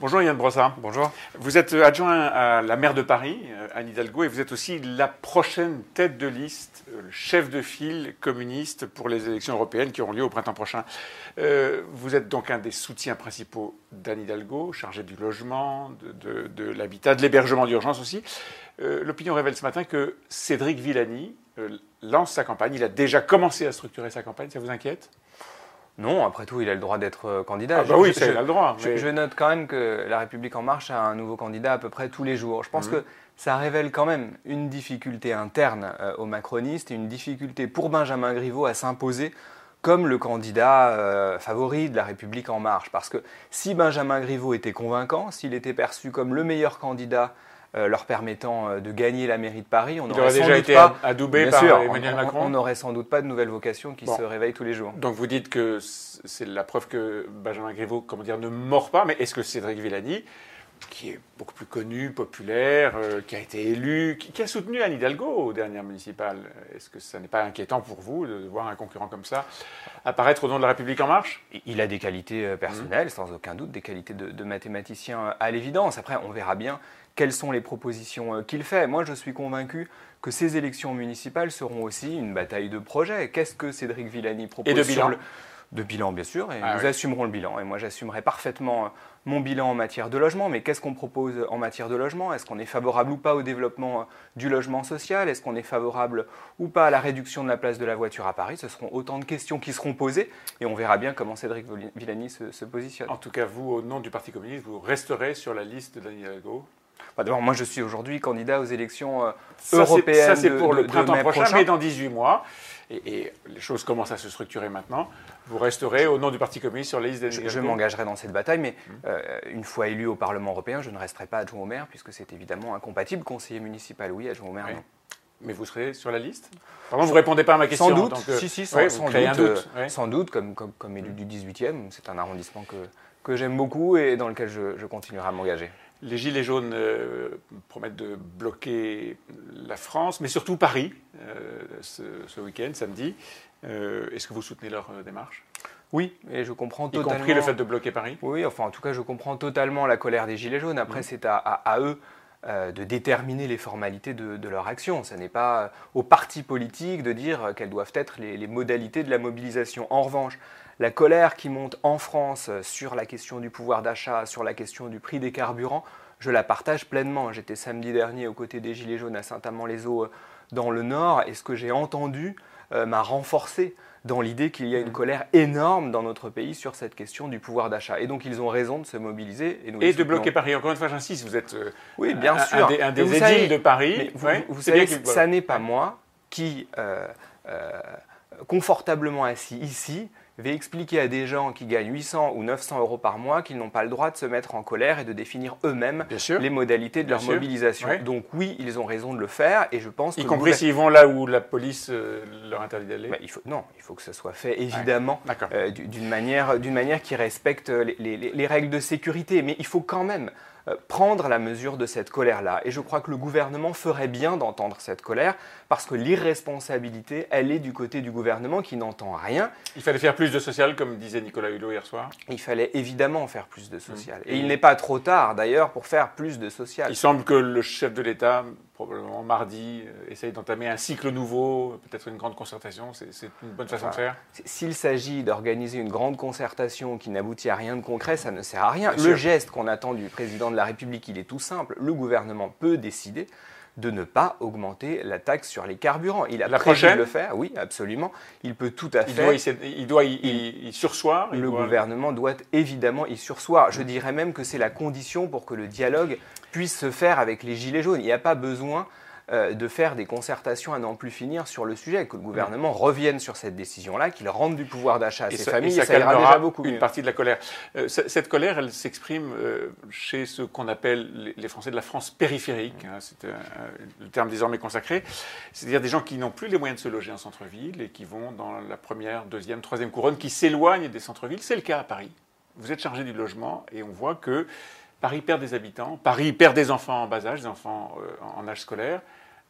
Bonjour Yann Brossard. Bonjour. Vous êtes adjoint à la maire de Paris, euh, Anne Hidalgo, et vous êtes aussi la prochaine tête de liste, euh, le chef de file communiste pour les élections européennes qui auront lieu au printemps prochain. Euh, vous êtes donc un des soutiens principaux d'Anne Hidalgo, chargé du logement, de, de l'habitat, de l'hébergement d'urgence aussi. L'opinion révèle ce matin que Cédric Villani lance sa campagne. Il a déjà commencé à structurer sa campagne. Ça vous inquiète? Non, après tout, il a le droit d'être euh, candidat. Ah bah oui, il a le droit. Je, note quand même que La République En Marche a un nouveau candidat à peu près tous les jours. Je pense mhm. que ça révèle quand même une difficulté interne euh, aux macronistes et une difficulté pour Benjamin Griveaux à s'imposer comme le candidat euh, favori de La République En Marche. Parce que si Benjamin Griveaux était convaincant, s'il était perçu comme le meilleur candidat leur permettant euh, de gagner la mairie de Paris. On aurait, déjà été adoubé par Emmanuel Macron. On n'aurait sans doute pas de nouvelles vocations qui se réveillent tous les jours. Donc vous dites que c'est la preuve que Benjamin Griveaux, comment dire, ne mord pas, mais est-ce que Cédric Villani, qui est beaucoup plus connu, populaire, euh, qui a été élu, qui, a soutenu Anne Hidalgo aux dernières municipales. Est-ce que ça n'est pas inquiétant pour vous de voir un concurrent comme ça apparaître au nom de la République en marche? Il a des qualités personnelles, mmh. sans aucun doute, des qualités de, de mathématicien à l'évidence. Après, on verra bien quelles sont les propositions euh, qu'il fait. Moi, je suis convaincu que ces élections municipales seront aussi une bataille de projets. Qu'est-ce que Cédric Villani propose Et de bilan De bilan, bien sûr, et ah nous assumerons le bilan. Et moi, j'assumerai parfaitement euh, mon bilan en matière de logement. Mais qu'est-ce qu'on propose en matière de logement? Est-ce qu'on est favorable ou pas au développement euh, du logement social? Est-ce qu'on est favorable ou pas à la réduction de la place de la voiture à Paris? Ce seront autant de questions qui seront posées et on verra bien comment Cédric Villani se, se positionne. En tout cas, vous, au nom du Parti communiste, vous resterez sur la liste de Daniel D'abord, moi, je suis aujourd'hui candidat aux élections euh, européennes. Ça, c'est pour le printemps prochain, mais dans 18 mois. Et, les choses commencent à se structurer maintenant. Vous resterez au nom du Parti communiste sur la liste des Je, je m'engagerai dans cette bataille, mais mmh. euh, une fois élu au Parlement européen, je ne resterai pas adjoint au maire, puisque c'est évidemment incompatible. Conseiller municipal, oui, adjoint au maire, non. Mais vous serez sur la liste? Pardon, vous ne répondez pas à ma question. Sans doute, si, si, sans, doute, euh, sans doute, comme, comme, comme élu du 18e. C'est un arrondissement que, que j'aime beaucoup et dans lequel je, je continuerai à m'engager. Les Gilets jaunes euh, promettent de bloquer la France, mais surtout Paris, euh, ce, week-end, samedi. Euh, est-ce que vous soutenez leur démarche? Oui, et je comprends totalement. Y compris le fait de bloquer Paris? Oui, enfin, en tout cas, je comprends totalement la colère des Gilets jaunes. Après, mmh. c'est à, eux de déterminer les formalités de, leur action. Ce n'est pas aux partis politiques de dire quelles doivent être les, les modalités de la mobilisation. En revanche, la colère qui monte en France sur la question du pouvoir d'achat, sur la question du prix des carburants, je la partage pleinement. J'étais samedi dernier aux côtés des Gilets jaunes à Saint-Amand-les-Eaux euh, dans le Nord et ce que j'ai entendu euh, m'a renforcé dans l'idée qu'il y a une mmh. colère énorme dans notre pays sur cette question du pouvoir d'achat. Et donc ils ont raison de se mobiliser. Et, de bloquer Paris. Encore une fois, j'insiste, vous êtes euh, oui, bien sûr. un des, édiles de Paris. Vous, savez, ça n'est pas moi qui, confortablement assis ici, vais expliquer à des gens qui gagnent 800 ou 900 euros par mois qu'ils n'ont pas le droit de se mettre en colère et de définir eux-mêmes les modalités de leur mobilisation. Donc oui, ils ont raison de le faire et je pense y compris s'ils vont là où la police euh, leur interdit d'aller. Bah, il faut non, il faut que ce soit fait évidemment euh, d'une manière d'une manière qui respecte les, les, règles de sécurité, mais il faut quand même prendre la mesure de cette colère-là. Et je crois que le gouvernement ferait bien d'entendre cette colère, parce que l'irresponsabilité, elle est du côté du gouvernement qui n'entend rien. Il fallait faire plus de social, comme disait Nicolas Hulot hier soir Il fallait évidemment faire plus de social. Mmh. Et, il n'est pas trop tard, d'ailleurs, pour faire plus de social. Il semble que le chef de l'État, probablement mardi, euh, essaye d'entamer un cycle nouveau, peut-être une grande concertation. C'est une bonne façon de faire S'il s'agit d'organiser une grande concertation qui n'aboutit à rien de concret, ça ne sert à rien. le geste qu'on attend du président de la République, il est tout simple. Le gouvernement peut décider de ne pas augmenter la taxe sur les carburants. Il a la prévu de le faire, oui, absolument. Il peut tout à fait. il doit y, sursoir. le gouvernement doit évidemment y sursoir. Je dirais même que c'est la condition pour que le dialogue puisse se faire avec les Gilets jaunes. Il n'y a pas besoin euh, de faire des concertations à n'en plus finir sur le sujet, que le gouvernement revienne sur cette décision-là, qu'il rende du pouvoir d'achat à ses familles, et ça, ira déjà beaucoup une partie de la colère. Euh, cette colère, elle s'exprime euh, chez ce qu'on appelle les Français de la France périphérique, hein, c'est le terme désormais consacré, c'est-à-dire des gens qui n'ont plus les moyens de se loger en centre-ville et qui vont dans la première, deuxième, troisième couronne, qui s'éloignent des centres-villes. C'est le cas à Paris. Vous êtes chargé du logement et on voit que Paris perd des habitants, Paris perd des enfants en bas âge, des enfants en âge scolaire.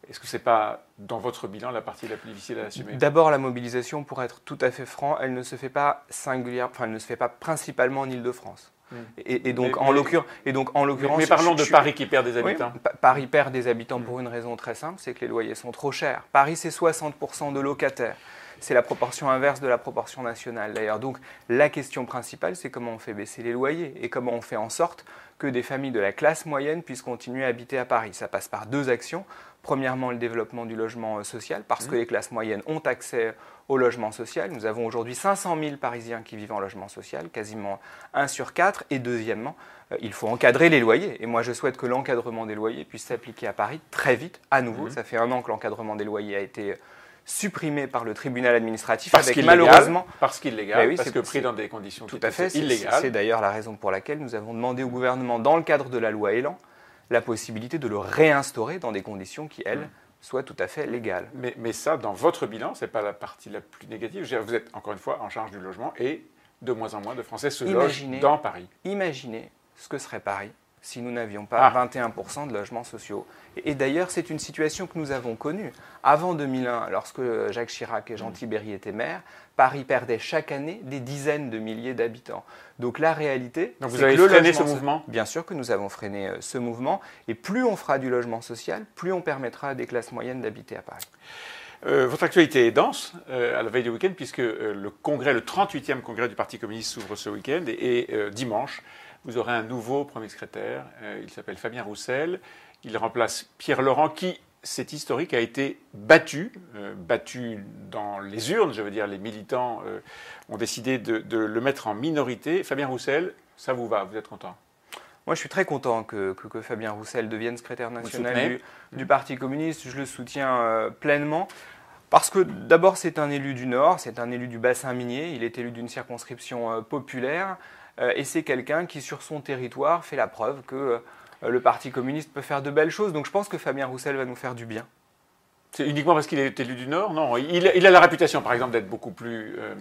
Est-ce que ce n'est pas dans votre bilan la partie la plus difficile à assumer? D'abord, la mobilisation, pour être tout à fait franc, elle ne se fait pas singulière, enfin, elle ne se fait pas principalement en Ile-de-France. Et, donc, en l'occurrence, et donc, en l'occurrence, mais, parlons de Paris qui perd des habitants. Paris perd des habitants pour une raison très simple, c'est que les loyers sont trop chers. Paris, c'est 60% de locataires. C'est la proportion inverse de la proportion nationale d'ailleurs. Donc la question principale, c'est comment on fait baisser les loyers et comment on fait en sorte que des familles de la classe moyenne puissent continuer à habiter à Paris. Ça passe par deux actions. Premièrement, le développement du logement euh, social, parce que mmh. les classes moyennes ont accès au logement social. Nous avons aujourd'hui 500 000 Parisiens qui vivent en logement social, quasiment 1 sur 4. Et deuxièmement, euh, il faut encadrer les loyers. Et moi, je souhaite que l'encadrement des loyers puisse s'appliquer à Paris très vite, à nouveau. Mmh. Ça fait un an que l'encadrement des loyers a été supprimé par le tribunal administratif parce avec malheureusement parce qu'il légal, oui, parce que pris dans des conditions tout, à fait illégales. C'est d'ailleurs la raison pour laquelle nous avons demandé au gouvernement, dans le cadre de la loi Elan, la possibilité de le réinstaurer dans des conditions qui, elles, soient tout à fait légales. Mais, mais ça, dans votre bilan, c'est pas la partie la plus négative. Vous êtes encore une fois en charge du logement et de moins en moins de Français se logent dans Paris. Imaginez ce que serait Paris si nous n'avions pas 21% ah. de logements sociaux. Et, d'ailleurs, c'est une situation que nous avons connue. Avant 2001, lorsque Jacques Chirac et Jean Tibéry étaient maires, Paris perdait chaque année des dizaines de milliers d'habitants. Donc la réalité... Donc vous avez freiné ce mouvement? Bien sûr que nous avons freiné euh, ce mouvement. Et plus on fera du logement social, plus on permettra à des classes moyennes d'habiter à Paris. Euh, votre actualité est dense euh, à la veille du week-end puisque le congrès, le 38e congrès du Parti communiste s'ouvre ce week-end et dimanche, vous aurez un nouveau premier secrétaire. Euh, il s'appelle Fabien Roussel. Il remplace Pierre Laurent, qui, c'est historique, a été battu, euh, battu dans les urnes. Je veux dire, les militants euh, ont décidé de, le mettre en minorité. Fabien Roussel, ça vous va Vous êtes content? Moi, je suis très content que, Fabien Roussel devienne secrétaire national du, Parti communiste. Je le soutiens pleinement. Parce que d'abord, c'est un élu du Nord, c'est un élu du bassin minier, il est élu d'une circonscription populaire. Euh, et c'est quelqu'un qui, sur son territoire, fait la preuve que euh, le Parti communiste peut faire de belles choses. Donc je pense que Fabien Roussel va nous faire du bien. C'est uniquement parce qu'il est élu du Nord? Non, il, a la réputation, par exemple, d'être beaucoup plus euh,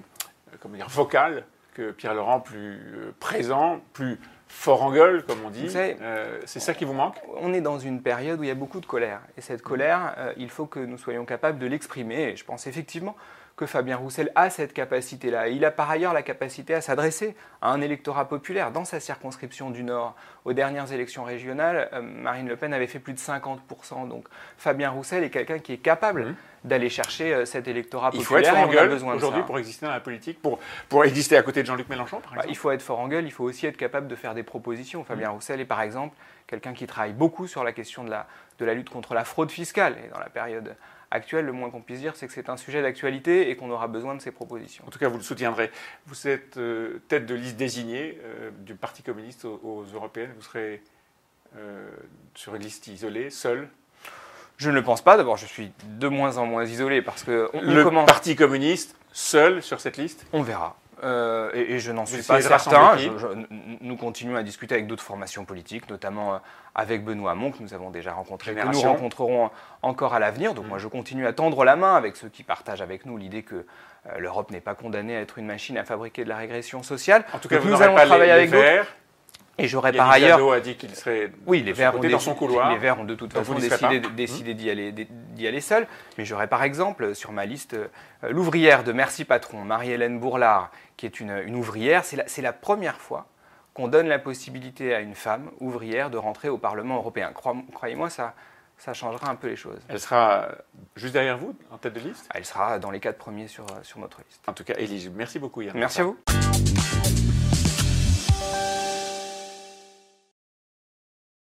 comment dire, vocal que Pierre Laurent, plus présent, plus fort en gueule, comme on dit. c'est ça qui vous manque? On est dans une période où il y a beaucoup de colère. Et cette colère, il faut que nous soyons capables de l'exprimer. Et je pense effectivement que Fabien Roussel a cette capacité-là. Il a par ailleurs la capacité à s'adresser à un électorat populaire. Dans sa circonscription du Nord, aux dernières élections régionales, euh, Marine Le Pen avait fait plus de 50%. Donc Fabien Roussel est quelqu'un qui est capable mmh. d'aller chercher euh, cet électorat populaire. Il faut être fort en gueule aujourd'hui pour exister dans la politique, pour, pour exister à côté de Jean-Luc Mélenchon, par bah, exemple Il faut être fort en gueule, il faut aussi être capable de faire des propositions. Fabien mmh. Roussel est par exemple quelqu'un qui travaille beaucoup sur la question de la, de la lutte contre la fraude fiscale. Et dans la période actuelle, le moins qu'on puisse dire, c'est que c'est un sujet d'actualité et qu'on aura besoin de ces propositions. En tout cas, vous le soutiendrez. Vous êtes euh, tête de liste désignée euh, du Parti communiste aux, européennes. Vous serez euh, sur une liste isolée, seul Je ne le pense pas. D'abord, je suis de moins en moins isolé parce que le Parti communiste seul sur cette liste? On verra. Euh, et, je n'en suis pas certain. nous continuons à discuter avec d'autres formations politiques, notamment euh, avec Benoît Hamon, que nous avons déjà rencontré, que nous rencontrerons encore à l'avenir. Donc mm. moi, je continue à tendre la main avec ceux qui partagent avec nous l'idée que euh, l'Europe n'est pas condamnée à être une machine à fabriquer de la régression sociale. En tout cas, vous nous allons travailler avec d'autres. Et j'aurais par ailleurs. a dit qu'il serait. Oui, les Verts, ont dans son couloir. les Verts ont de toute façon décidé, décidé d'y aller, aller seuls. Mais j'aurais par exemple sur ma liste l'ouvrière de Merci Patron, Marie-Hélène Bourlard, qui est une, ouvrière. C'est la, la, première fois qu'on donne la possibilité à une femme ouvrière de rentrer au Parlement européen. Croyez-moi, ça, ça changera un peu les choses. Elle sera juste derrière vous, en tête de liste? Elle sera dans les quatre premiers sur, sur notre liste. En tout cas, Élise, merci beaucoup. Merci à vous.